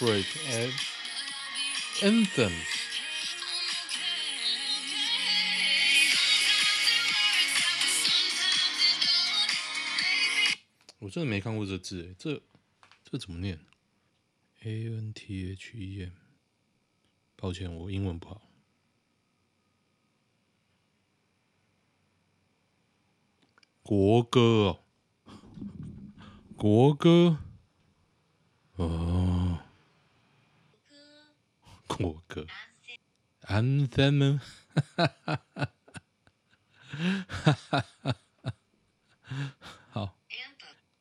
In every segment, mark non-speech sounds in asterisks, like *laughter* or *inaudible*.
Heartbreak Anthem。*laughs* 我真的没看过这字诶，这这怎么念？A N T H E M。抱歉，我英文不好。国歌哦，国歌哦，国歌，Anthem，哈哈哈哈哈哈，好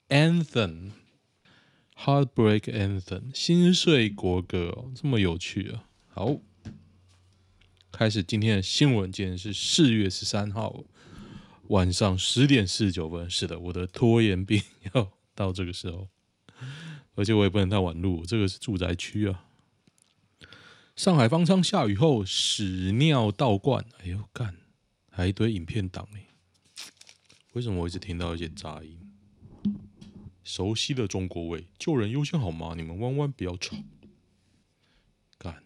，Anthem，Heartbreak Anthem，心碎国歌哦，这么有趣啊！好，开始今天的新闻，今天是四月十三号晚上十点四十九分。是的，我的拖延病要到这个时候，而且我也不能太晚录，这个是住宅区啊。上海方舱下雨后屎尿倒灌，哎呦干，还一堆影片档哎，为什么我一直听到一些杂音？熟悉的中国味，救人优先好吗？你们弯弯不要吵。干，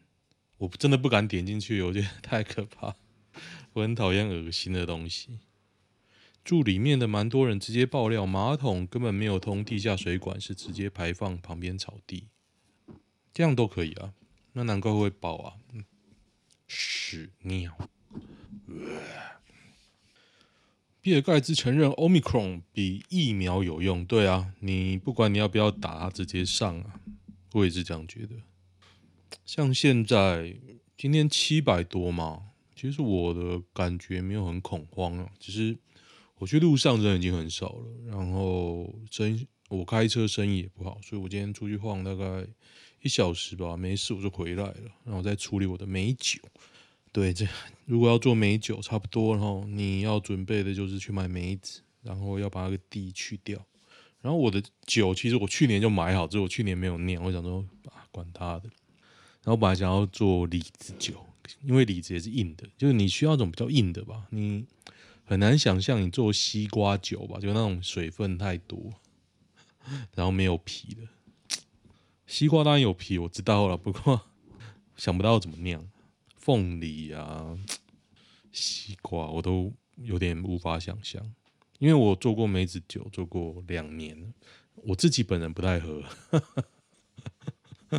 我真的不敢点进去，有点太可怕，*laughs* 我很讨厌恶心的东西。住里面的蛮多人直接爆料，马桶根本没有通地下水管，是直接排放旁边草地，这样都可以啊？那难怪会爆啊！屎尿。比尔盖茨承认 Omicron 比疫苗有用，对啊，你不管你要不要打，直接上啊，我也是这样觉得。像现在今天七百多嘛，其实我的感觉没有很恐慌啊，只是。我去路上人已经很少了，然后生我开车生意也不好，所以我今天出去晃大概一小时吧，没事我就回来了，然后再处理我的美酒。对，这如果要做美酒差不多，然后你要准备的就是去买梅子，然后要把那个蒂去掉。然后我的酒其实我去年就买好，只是我去年没有酿，我想说啊，管他的。然后本来想要做李子酒，因为李子也是硬的，就是你需要一种比较硬的吧，你。很难想象你做西瓜酒吧，就那种水分太多，然后没有皮的。西瓜当然有皮，我知道了，不过 *laughs* 想不到怎么酿。凤梨啊，西瓜我都有点无法想象，因为我做过梅子酒，做过两年，我自己本人不太喝，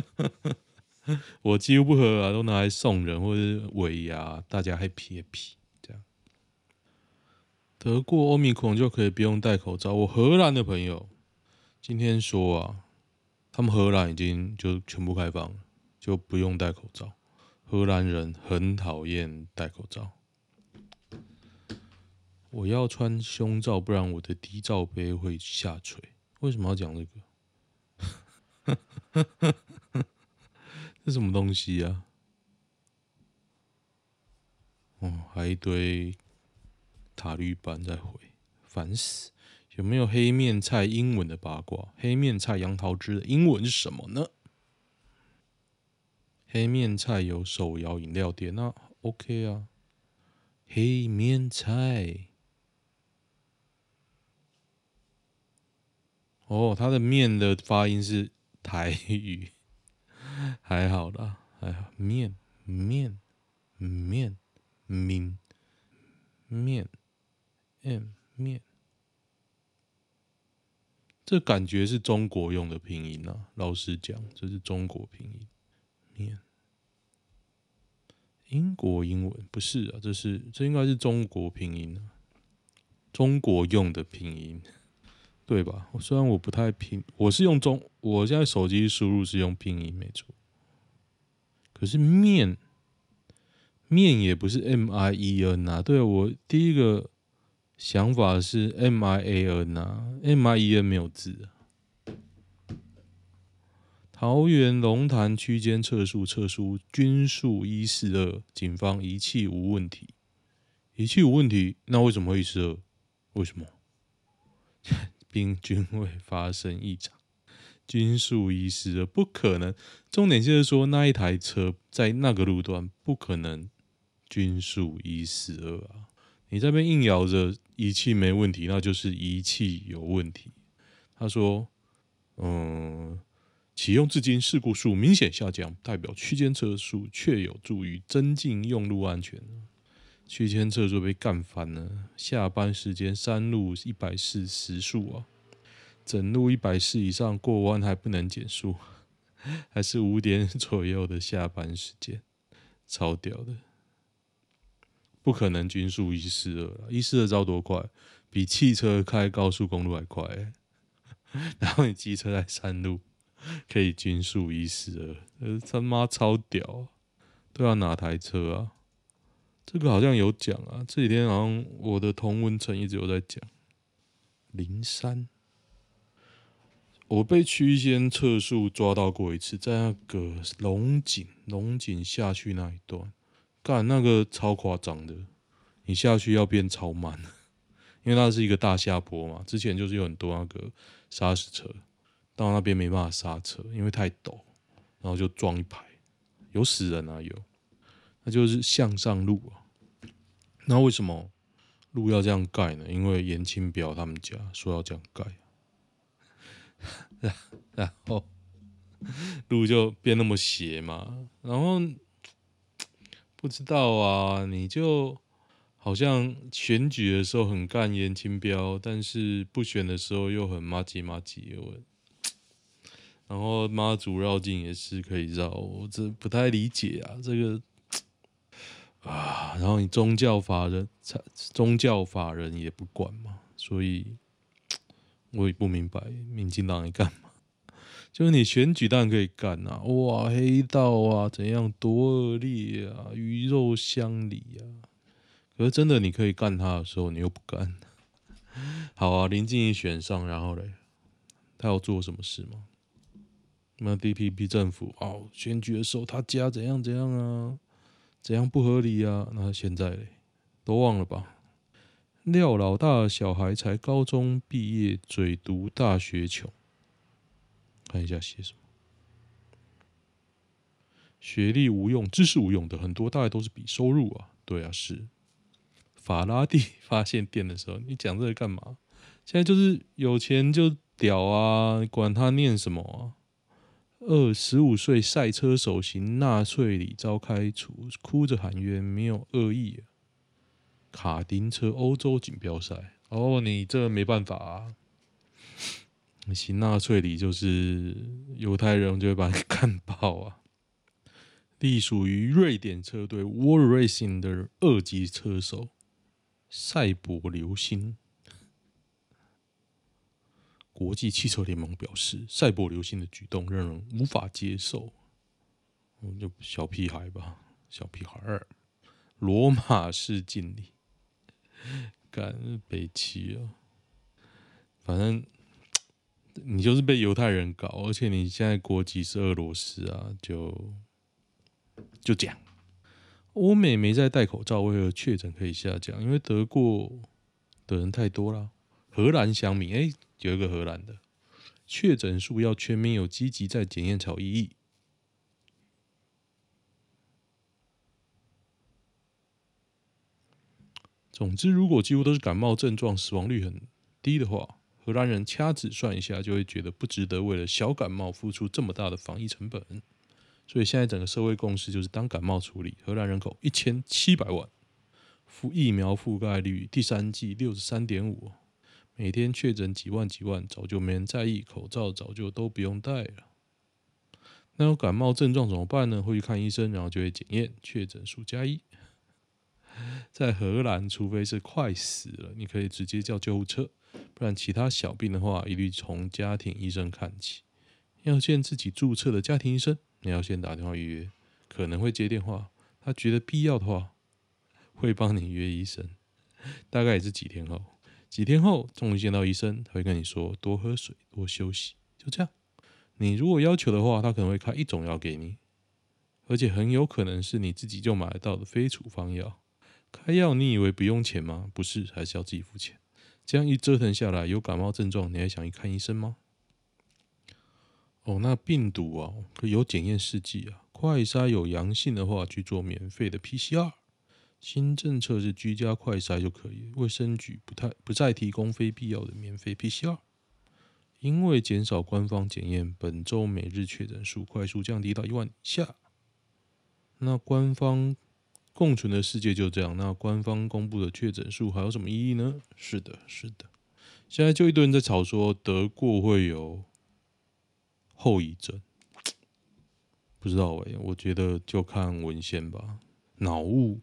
*laughs* 我几乎不喝啊，都拿来送人或者尾牙，大家还撇皮。得过欧米孔就可以不用戴口罩。我荷兰的朋友今天说啊，他们荷兰已经就全部开放了，就不用戴口罩。荷兰人很讨厌戴口罩。我要穿胸罩，不然我的低罩杯会下垂。为什么要讲这个？*laughs* 这什么东西啊？哦，还一堆。塔绿班在回，烦死！有没有黑面菜英文的八卦？黑面菜杨桃汁的英文是什么呢？黑面菜有手摇饮料店，那 OK 啊。黑面菜，哦，它的面的发音是台语，*laughs* 还好啦，还好面面面面面。面，这感觉是中国用的拼音啊！老实讲，这是中国拼音。面，英国英文不是啊，这是这应该是中国拼音啊，中国用的拼音，对吧？虽然我不太拼，我是用中，我现在手机输入是用拼音没错，可是面，面也不是 M I E N 啊。对，我第一个。想法是 M I A N 啊，M I E N 没有字啊。桃园龙潭区间测速测出均速一四二，警方仪器无问题。仪器无问题，那为什么会一四二？为什么？*laughs* 冰均未发生异常，均速一四二不可能。重点就是说那一台车在那个路段不可能均速一四二啊。你这边硬咬着仪器没问题，那就是仪器有问题。他说：“嗯，启用至今事故数明显下降，代表区间测速确有助于增进用路安全。区间测速被干翻了，下班时间山路一百四时速啊，整路一百四以上过弯还不能减速，还是五点左右的下班时间，超屌的，不可能均速一四二，一四二招多快，比汽车开高速公路还快，*laughs* 然后你机车在山路。可以均速一四二，他妈超屌啊！都要哪台车啊？这个好像有讲啊，这几天好像我的同温层一直有在讲。零三，我被区间测速抓到过一次，在那个龙井龙井下去那一段，干那个超夸张的，你下去要变超慢，*laughs* 因为那是一个大下坡嘛。之前就是有很多那个砂石车。到那边没办法刹车，因为太陡，然后就撞一排，有死人啊有，那就是向上路啊。那为什么路要这样盖呢？因为严清标他们家说要这样盖，然 *laughs* 然后 *laughs* 路就变那么斜嘛。然后不知道啊，你就好像选举的时候很干颜清标，但是不选的时候又很麻吉麻吉。*tsk* 然后妈祖绕境也是可以绕，我这不太理解啊，这个 *tsk* 啊，然后你宗教法人、宗教法人也不管嘛，所以 *tsk* 我也不明白民进党在干嘛。就是你选举当然可以干啊，哇，黑道啊，怎样多恶劣啊，鱼肉乡里啊，可是真的你可以干他的时候，你又不干。*laughs* 好啊，林静仪选上，然后嘞，他要做什么事吗？那 DPP 政府哦，选举的时候他家怎样怎样啊，怎样不合理啊？那现在嘞，都忘了吧？廖老大的小孩才高中毕业，嘴读大学穷。看一下写什么？学历无用，知识无用的很多，大概都是比收入啊。对啊，是。法拉第 *laughs* 发现电的时候，你讲这个干嘛？现在就是有钱就屌啊，管他念什么？二十五岁赛车手行纳粹里遭开除，哭着喊冤，没有恶意。卡丁车欧洲锦标赛，哦，你这没办法啊！行纳粹礼就是犹太人就会把你 *laughs* 干爆啊！隶属于瑞典车队 World Racing 的二级车手赛博流星。国际汽车联盟表示，赛博流星的举动让人无法接受。我们就小屁孩吧，小屁孩儿，罗马式敬礼，*laughs* 干北齐啊！反正你就是被犹太人搞，而且你现在国籍是俄罗斯啊，就就这样。欧美没在戴口罩，为何确诊可以下降？因为得过的人太多了。荷兰乡民，哎、有一个荷兰的确诊数要全民有积极在检验才有意义。总之，如果几乎都是感冒症状，死亡率很低的话，荷兰人掐指算一下，就会觉得不值得为了小感冒付出这么大的防疫成本。所以现在整个社会共识就是当感冒处理。荷兰人口一千七百万，覆疫苗覆盖率第三季六十三点五。每天确诊几万几万，早就没人在意，口罩早就都不用戴了。那有感冒症状怎么办呢？会去看医生，然后就会检验，确诊数加一。*laughs* 在荷兰，除非是快死了，你可以直接叫救护车，不然其他小病的话，一律从家庭医生看起。要见自己注册的家庭医生，你要先打电话预约，可能会接电话，他觉得必要的话，会帮你约医生，大概也是几天后。几天后，终于见到医生，他会跟你说多喝水、多休息，就这样。你如果要求的话，他可能会开一种药给你，而且很有可能是你自己就买得到的非处方药。开药你以为不用钱吗？不是，还是要自己付钱。这样一折腾下来，有感冒症状，你还想去看医生吗？哦，那病毒啊，有检验试剂啊，快筛有阳性的话，去做免费的 PCR。新政策是居家快筛就可以，卫生局不太不再提供非必要的免费 PCR。因为减少官方检验，本周每日确诊数快速降低到一万以下。那官方共存的世界就这样。那官方公布的确诊数还有什么意义呢？是的，是的。现在就一堆人在吵说得过会有后遗症，不知道哎、我觉得就看文献吧。脑雾，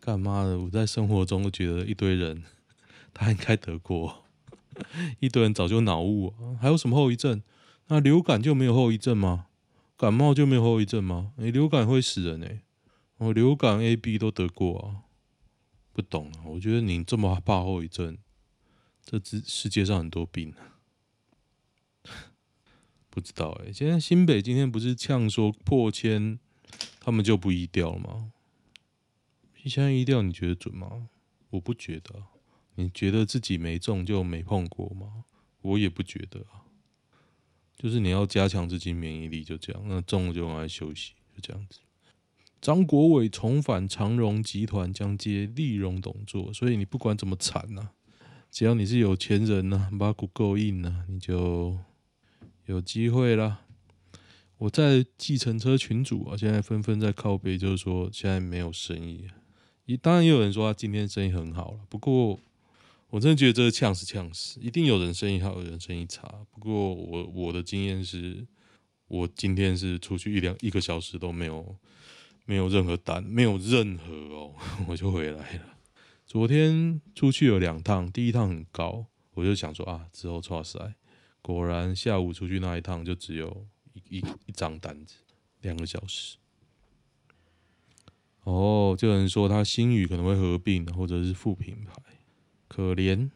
干妈的！我在生活中都觉得一堆人他应该得过，*laughs* 一堆人早就脑雾啊。还有什么后遗症？那流感就没有后遗症吗？感冒就没有后遗症吗？你、欸、流感会死人呢、欸。我流感 A、B 都得过啊。不懂啊，我觉得你这么怕后遗症。这世世界上很多病，*laughs* 不知道哎、欸。现在新北今天不是呛说破千，他们就不疫调了吗？现在疫调你觉得准吗？我不觉得。你觉得自己没中就没碰过吗？我也不觉得啊。就是你要加强自己免疫力，就这样。那中了就往外休息，就这样子。张国伟重返长荣集团，将接利荣董座，所以你不管怎么惨呐、只要你是有钱人呐、啊，把股够硬呐，你就有机会啦。我在计程车群组啊，现在纷纷在靠背，就是说现在没有生意。也当然也有人说他今天生意很好了，不过我真的觉得这个呛死呛死，一定有人生意好，有人生意差。不过我我的经验是，我今天是出去一两一个小时都没有，没有任何单，没有任何哦，*laughs* 我就回来了。昨天出去有两趟，第一趟很高，我就想说啊，之后剉赛。果然下午出去那一趟就只有一一一张单子，两个小时。哦，就有人说他新宇可能会合并，或者是副品牌，可怜。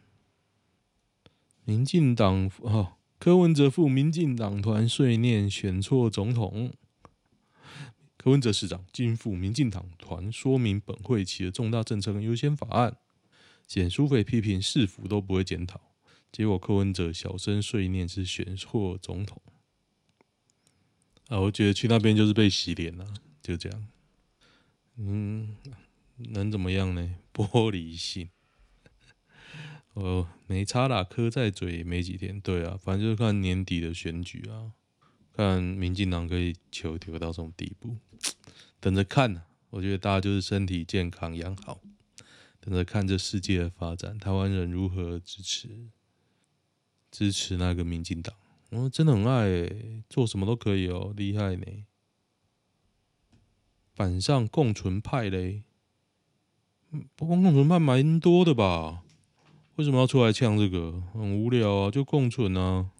民进党哦，柯文哲赴民进党团碎念选错总统。柯文哲市长今赴民进党团说明本会期的重大政策跟优先法案，简舒培批评市府都不会检讨，结果柯文哲小声碎念是选错总统。啊，我觉得去那边就是被洗脸了，就这样。嗯，能怎么样呢？玻璃心。哦，没差啦，磕在嘴没几天。对啊，反正就是看年底的选举啊。看民进党可以求求到这种地步，*tsk* 等着看、我觉得大家就是身体健康养好，等着看这世界的发展，台湾人如何支持支持那个民进党。我真的很爱、欸，做什么都可以哦，厉害呢。板上共存派嘞，不过共存派蛮多的吧？为什么要出来呛这个？很无聊啊，就共存啊。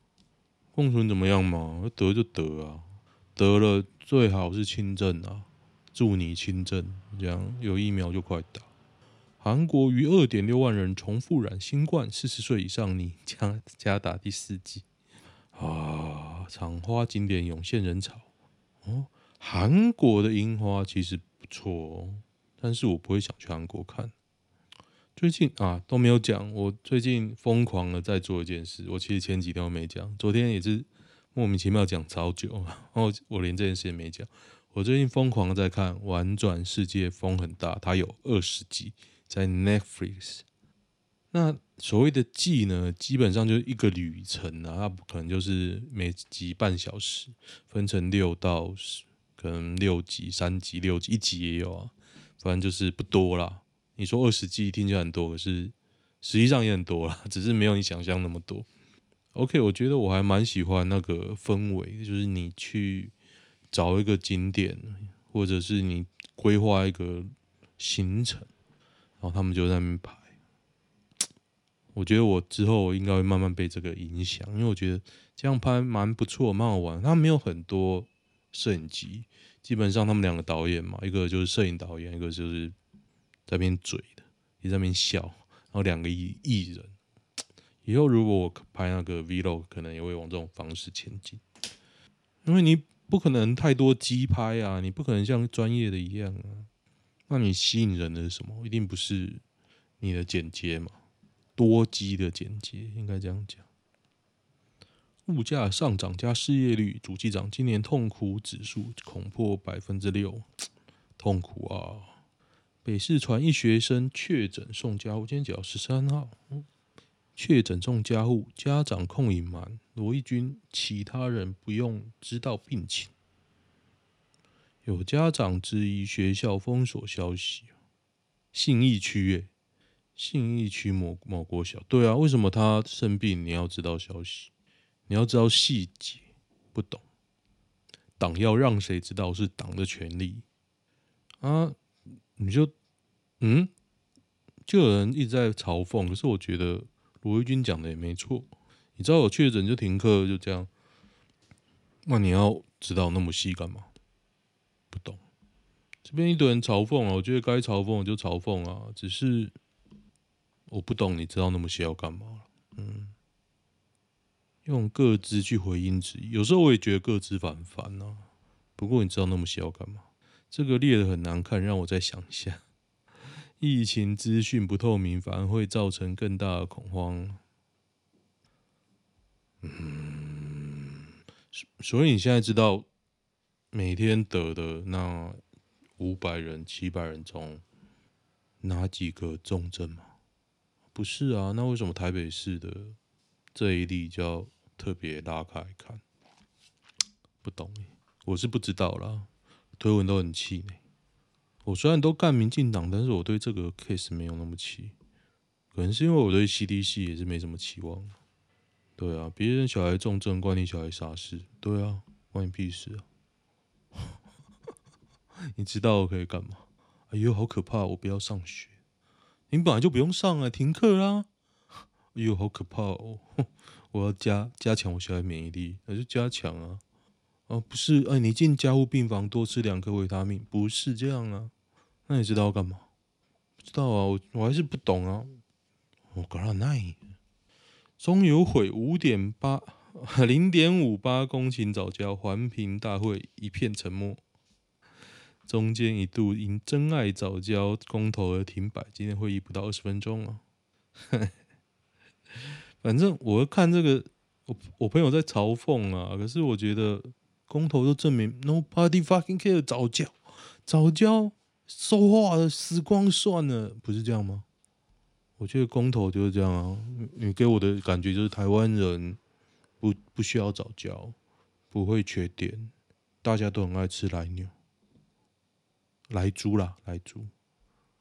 共存怎么样嘛？得就得啊，得了最好是轻症啊，祝你轻症，这样有疫苗就快打。韩国逾二点六万人重复染新冠，四十岁以上你加加打第四剂啊！赏花景点涌现人潮哦，韩国的樱花其实不错哦，但是我不会想去韩国看。最近啊都没有讲，我最近疯狂的在做一件事。我其实前几天都没讲，昨天也是莫名其妙讲超久，然后我连这件事也没讲。我最近疯狂的在看《玩转世界》，风很大，它有二十集在 Netflix。那所谓的季呢，基本上就是一个旅程啊，它不可能就是每集半小时，分成六到十，可能六集、三集、六集，一集也有啊，反正就是不多啦。你说二十 G 听起来很多，可是实际上也很多啦，*laughs* 只是没有你想象那么多。OK，我觉得我还蛮喜欢那个氛围，就是你去找一个景点，或者是你规划一个行程，然后他们就在那边排。我觉得我之后应该会慢慢被这个影响，因为我觉得这样拍蛮不错，蛮好玩。他没有很多摄影机，基本上他们两个导演嘛，一个就是摄影导演，一个就是。在边嘴的，也在边笑，然后两个艺艺人，*tsk* 以后如果我拍那个 vlog，可能也会往这种方式前进，因为你不可能太多机拍啊，你不可能像专业的一样啊，那你吸引人的是什么？一定不是你的剪接嘛，多机的剪接应该这样讲。物价上涨加失业率，主计长今年痛苦指数恐破百分之六，*tsk* 痛苦啊！北市传一学生确诊送家，我今天讲十三号，确诊中加护，家长控隐瞒罗一钧，其他人不用知道病情。有家长质疑学校封锁消息，信义区诶，信义区某某国小，对啊，为什么他生病你要知道消息？你要知道细节，不懂。党要让谁知道是党的权利啊？你就嗯，就有人一直在嘲讽，可是我觉得罗一钧讲的也没错。你知道我确诊就停课，就这样。那你要知道那么细干嘛？不懂。这边一堆人嘲讽啊，我觉得该嘲讽就嘲讽啊，只是我不懂，你知道那么细要干嘛？嗯。用个资去回应质疑，有时候我也觉得个资烦烦呢。不过你知道那么细要干嘛？这个列的很难看，让我再想一下。疫情资讯不透明，反而会造成更大的恐慌。嗯，所以你现在知道每天得的那五百人、七百人中哪几个重症吗？不是啊，那为什么台北市的这一例叫？特别拉开看，不懂，我是不知道啦。推文都很气馁。我虽然都干民进党，但是我对这个 case 没有那么气。可能是因为我对 CDC 也是没什么期望。对啊，别人小孩重症，关你小孩啥事？对啊，关你屁事啊！*laughs* 你知道我可以干嘛？哎呦，好可怕！我不要上学。你本来就不用上啊，停课啦。哎呦，好可怕哦！*laughs* 我要加加强我小孩免疫力，那就加强啊！哦，不是，哎，你进加护病房多吃两颗维他命，不是这样啊？那你知道要干嘛？不知道啊，我我还是不懂啊。我搞了奈，中油毁五点八零点五八公顷早教，环评大会一片沉默。中间一度因珍爱早教公投而停摆，今天会议不到二十分钟啊。*laughs* 反正我看这个，我我朋友在嘲讽啊，可是我觉得公投都证明 nobody fucking care 早教，早教说话的时光算了，不是这样吗？我觉得公投就是这样啊，你给我的感觉就是台湾人不不需要早教，不会缺点，大家都很爱吃来牛、来猪啦，来猪，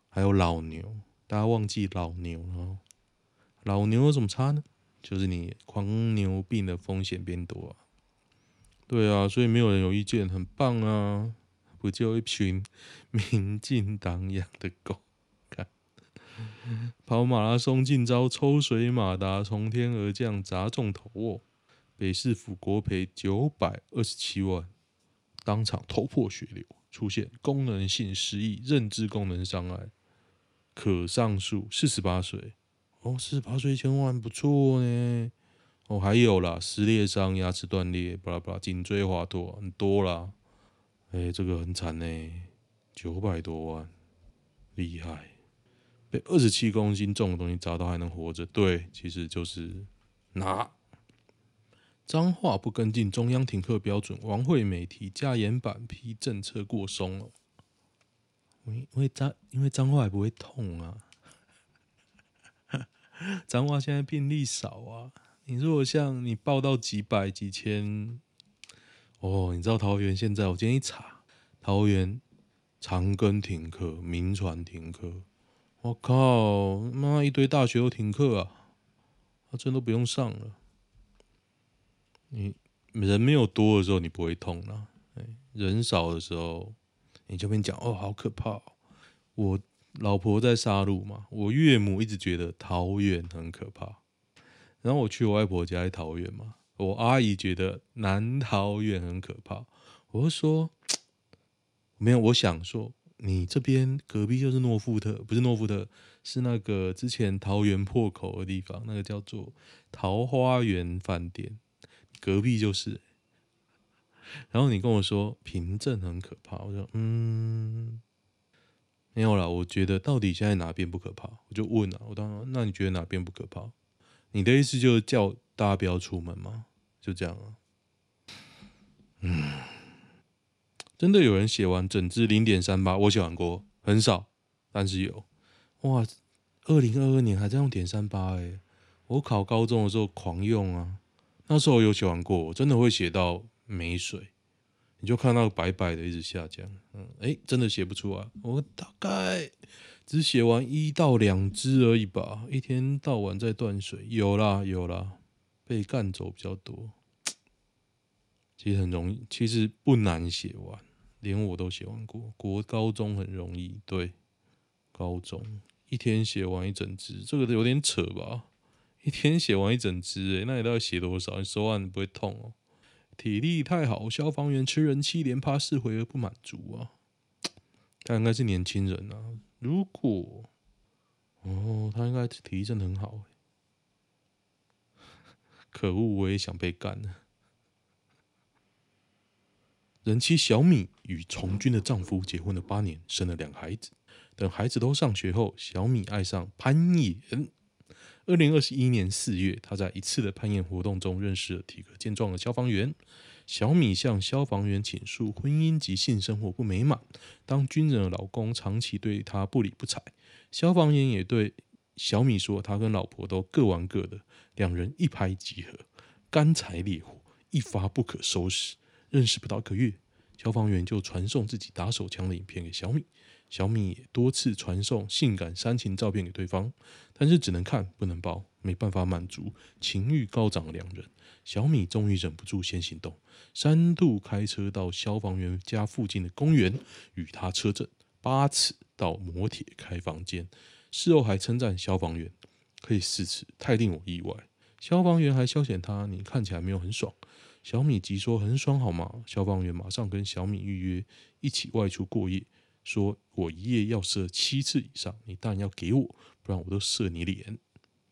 还有老牛，大家忘记老牛了，老牛有什么差呢？就是你狂牛病的风险变多啊，对啊，所以没有人有意见，很棒啊，不就一群民进党养的狗？看，跑马拉松进招抽水马达从天而降砸中头卧，北市府国赔九百二十七万，当场头破血流，出现功能性失忆、认知功能障碍，可上诉，四十八岁。哦，四十八岁千万不错呢。哦，还有啦，撕裂伤、牙齿断裂，巴拉巴拉，颈椎滑脱，很多啦。哎、这个很惨呢，九百多万，厉害。被二十七公斤重的东西砸到还能活着，对，其实就是拿。脏话不跟进中央停课标准，王惠美提加严版批政策过松了。因为脏因为脏话也不会痛啊。*laughs* 脏话现在病例少啊，你如果像你报到几百几千，哦，你知道桃园现在我今天一查，桃园长庚停课，民传停课，我靠，妈一堆大学都停课啊，他真都不用上了。你人没有多的时候你不会痛啊，人少的时候你这边讲哦，好可怕，我。老婆在杀戮嘛，我岳母一直觉得桃园很可怕。然后我去我外婆家在桃园嘛，我阿姨觉得南桃园很可怕。我就说没有，我想说你这边隔壁就是诺富特，不是诺富特，是那个之前桃园破口的地方，那个叫做桃花源饭店，隔壁就是。然后你跟我说平镇很可怕，我说嗯。没有啦，我觉得到底现在哪边不可怕？我就问了，我当时那你觉得哪边不可怕？你的意思就是叫大家不要出门吗？就这样啊？嗯，真的有人写完整支零点三八，我写完过，很少，但是有。哇，二零二二年还在用点三八哎，我考高中的时候狂用啊，那时候有写完过，我真的会写到没水，你就看到白白的一直下降，嗯，哎，真的写不出来，我大概只写完一到两支而已吧，一天到晚在断水，有啦有啦，被干走比较多，其实很容易，其实不难写完，连我都写完过，国高中很容易，对，高中一天写完一整支，这个有点扯吧。一天写完一整支，诶，那你都要写多少？你手腕不会痛哦？体力太好，消防员吃人妻连趴四回而不满足啊！*tsk* 他应该是年轻人啊。如果哦，他应该体力真的很好。*laughs* 可恶，我也想被干了。人妻小米与从军的丈夫结婚了八年，生了两孩子。等孩子都上学后，小米爱上攀岩。二零二一年四月，他在一次的攀岩活动中认识了体格健壮的消防员小米，向消防员倾诉婚姻及性生活不美满，当军人的老公长期对他不理不睬。消防员也对小米说，他跟老婆都各玩各的，两人一拍即合，干柴烈火，一发不可收拾。认识不到一个月，消防员就传送自己打手枪的影片给小米。小米也多次传送性感煽情照片给对方，但是只能看不能抱，没办法满足情欲高涨的两人。小米终于忍不住先行动，三度开车到消防员家附近的公园与他车震，八次到摩铁开房间，事后还称赞消防员可以四次，太令我意外。消防员还消遣他，你看起来没有很爽。小米急说很爽好吗？消防员马上跟小米预约一起外出过夜。说我一夜要射七次以上，你当然要给我，不然我都射你脸。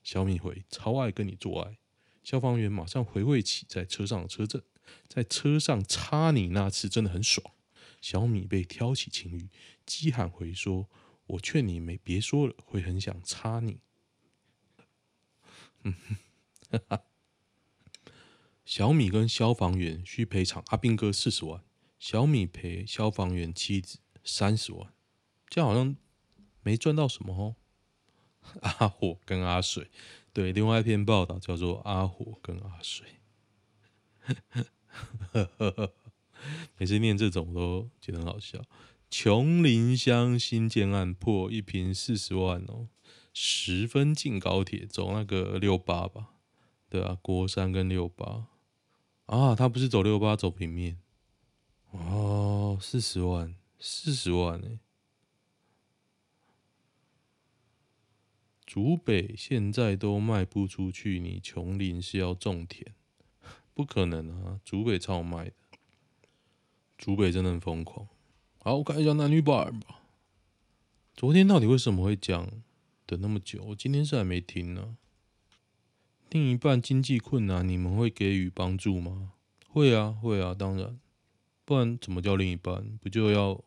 小米回超爱跟你做爱。消防员马上回味起在车上的车震，在车上插你那次真的很爽。小米被挑起情欲，激喊回说：“我劝你没别说了，会很想插你。”嗯，哈哈。小米跟消防员需赔偿阿兵哥四十万，小米赔消防员妻子。三十万，这样好像没赚到什么哦。阿火跟阿水，对，另外一篇报道叫做《阿火跟阿水》。*laughs* 每次念这种都觉得很好笑。琼林乡新建案破一平四十万哦，十分近高铁，走那个六八吧？对啊，国三跟六八啊，他不是走六八，走平面哦，四十万。四十万呢、竹北现在都卖不出去，你琼林是要种田？不可能啊！竹北超卖的，竹北真的很疯狂。好，我看一下男女版吧。昨天到底为什么会讲等那么久？我今天是还没听呢。另一半经济困难，你们会给予帮助吗？会啊，会啊，当然。不然怎么叫另一半？不就要？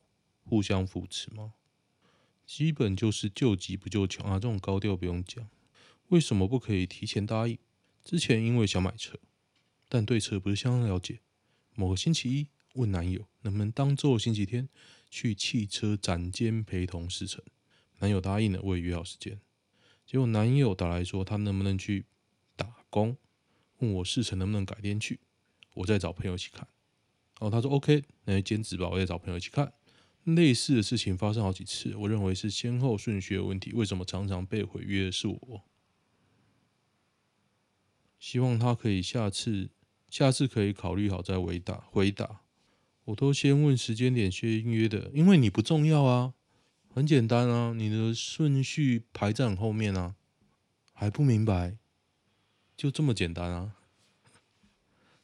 互相扶持吗？基本就是救急不救穷啊！这种高调不用讲。为什么不可以提前答应？之前因为想买车，但对车不是相当了解。某个星期一问男友能不能当周星期天去汽车展间陪同试乘，男友答应了，我也约好时间。结果男友打来说他能不能去打工，问我试乘能不能改天去，我再找朋友一起看。然后他说 OK，那就兼职吧，我再找朋友一起看。类似的事情发生好几次，我认为是先后顺序的问题。为什么常常被毁约是我？希望他可以下次，下次可以考虑好再回答。回答，我都先问时间点先约的，因为你不重要啊，很简单啊，你的顺序排在后面啊，还不明白？就这么简单啊！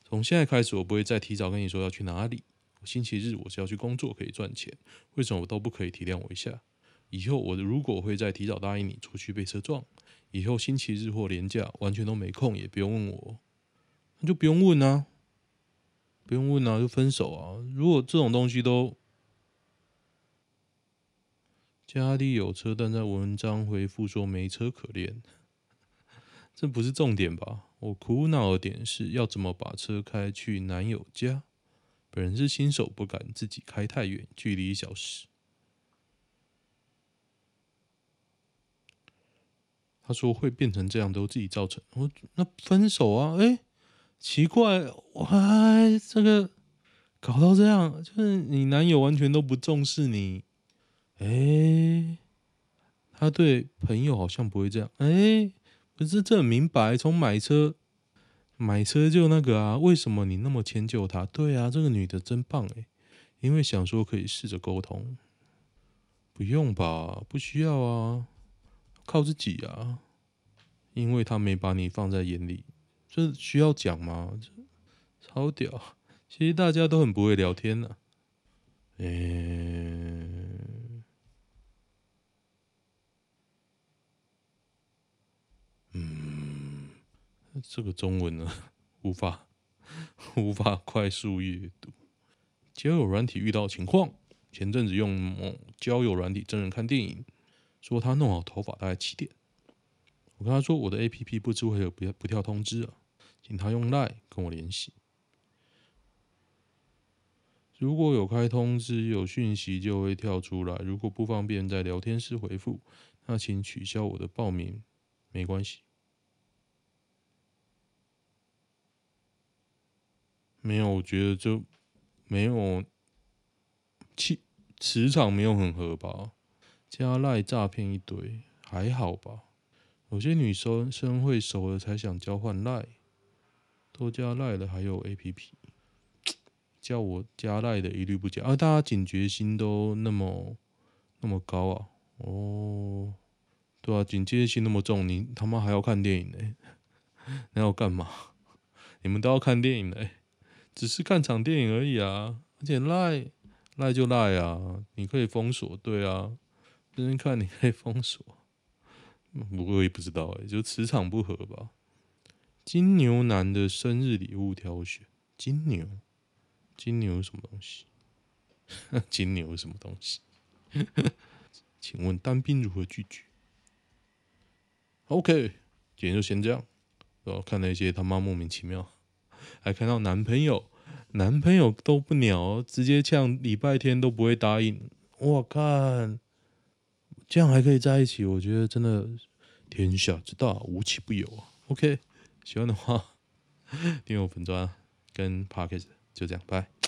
从现在开始，我不会再提早跟你说要去哪里。星期日我是要去工作，可以赚钱，为什么我都不可以体谅我一下？以后我如果会再提早答应你出去被车撞，以后星期日或连假完全都没空，也不用问我，那就不用问啊，不用问啊，就分手啊！如果这种东西都家里有车，但在文章回复说没车可练，这不是重点吧？我苦恼的点是要怎么把车开去男友家。本人是新手，不敢自己开太远，距离一小时。他说会变成这样都自己造成。我那分手啊？哎、奇怪，哇，这个搞到这样，就是你男友完全都不重视你。哎、他对朋友好像不会这样。哎、可是这很明白，从买车买车就那个啊，为什么你那么迁就他？对啊，这个女的真棒哎，因为想说可以试着沟通。不用吧，不需要啊，靠自己啊。因为他没把你放在眼里，这需要讲吗？超屌！其实大家都很不会聊天呢、啊。这个中文呢，无法无法快速阅读。交友软体遇到情况。前阵子用某交友软体真人看电影，说他弄好头发大概七点。我跟他说我的 APP 不知为何不不跳通知啊，请他用 LINE 跟我联系。如果有开通知有讯息就会跳出来，如果不方便在聊天室回复，那请取消我的报名，没关系。没有，我觉得就没有。气磁场没有很合吧？加赖诈骗一堆，还好吧？有些女生生会熟了才想交换赖，都加赖了还有 APP，叫我加赖的一律不加。啊，大家警觉心都那么那么高啊？哦，对啊，警戒心那么重，你他妈还要看电影呢、欸？*laughs* 那要干嘛？*laughs* 你们都要看电影呢、只是看场电影而已啊，而且赖。赖就赖啊，你可以封锁，对啊，别人看你可以封锁，*laughs* 不过我也不知道哎、就磁场不合吧。金牛男的生日礼物挑选，金牛，金牛什么东西？*laughs* 金牛什么东西？*laughs* 请问单兵如何拒绝？OK，今天就先这样。然后看了一些他妈莫名其妙，还看到男朋友。男朋友都不鸟，直接呛礼拜天都不会答应。我看这样还可以在一起，我觉得真的天下之大，无奇不有啊。OK，喜欢的话 *laughs* 订阅我粉砖跟 Podcast，就这样，拜。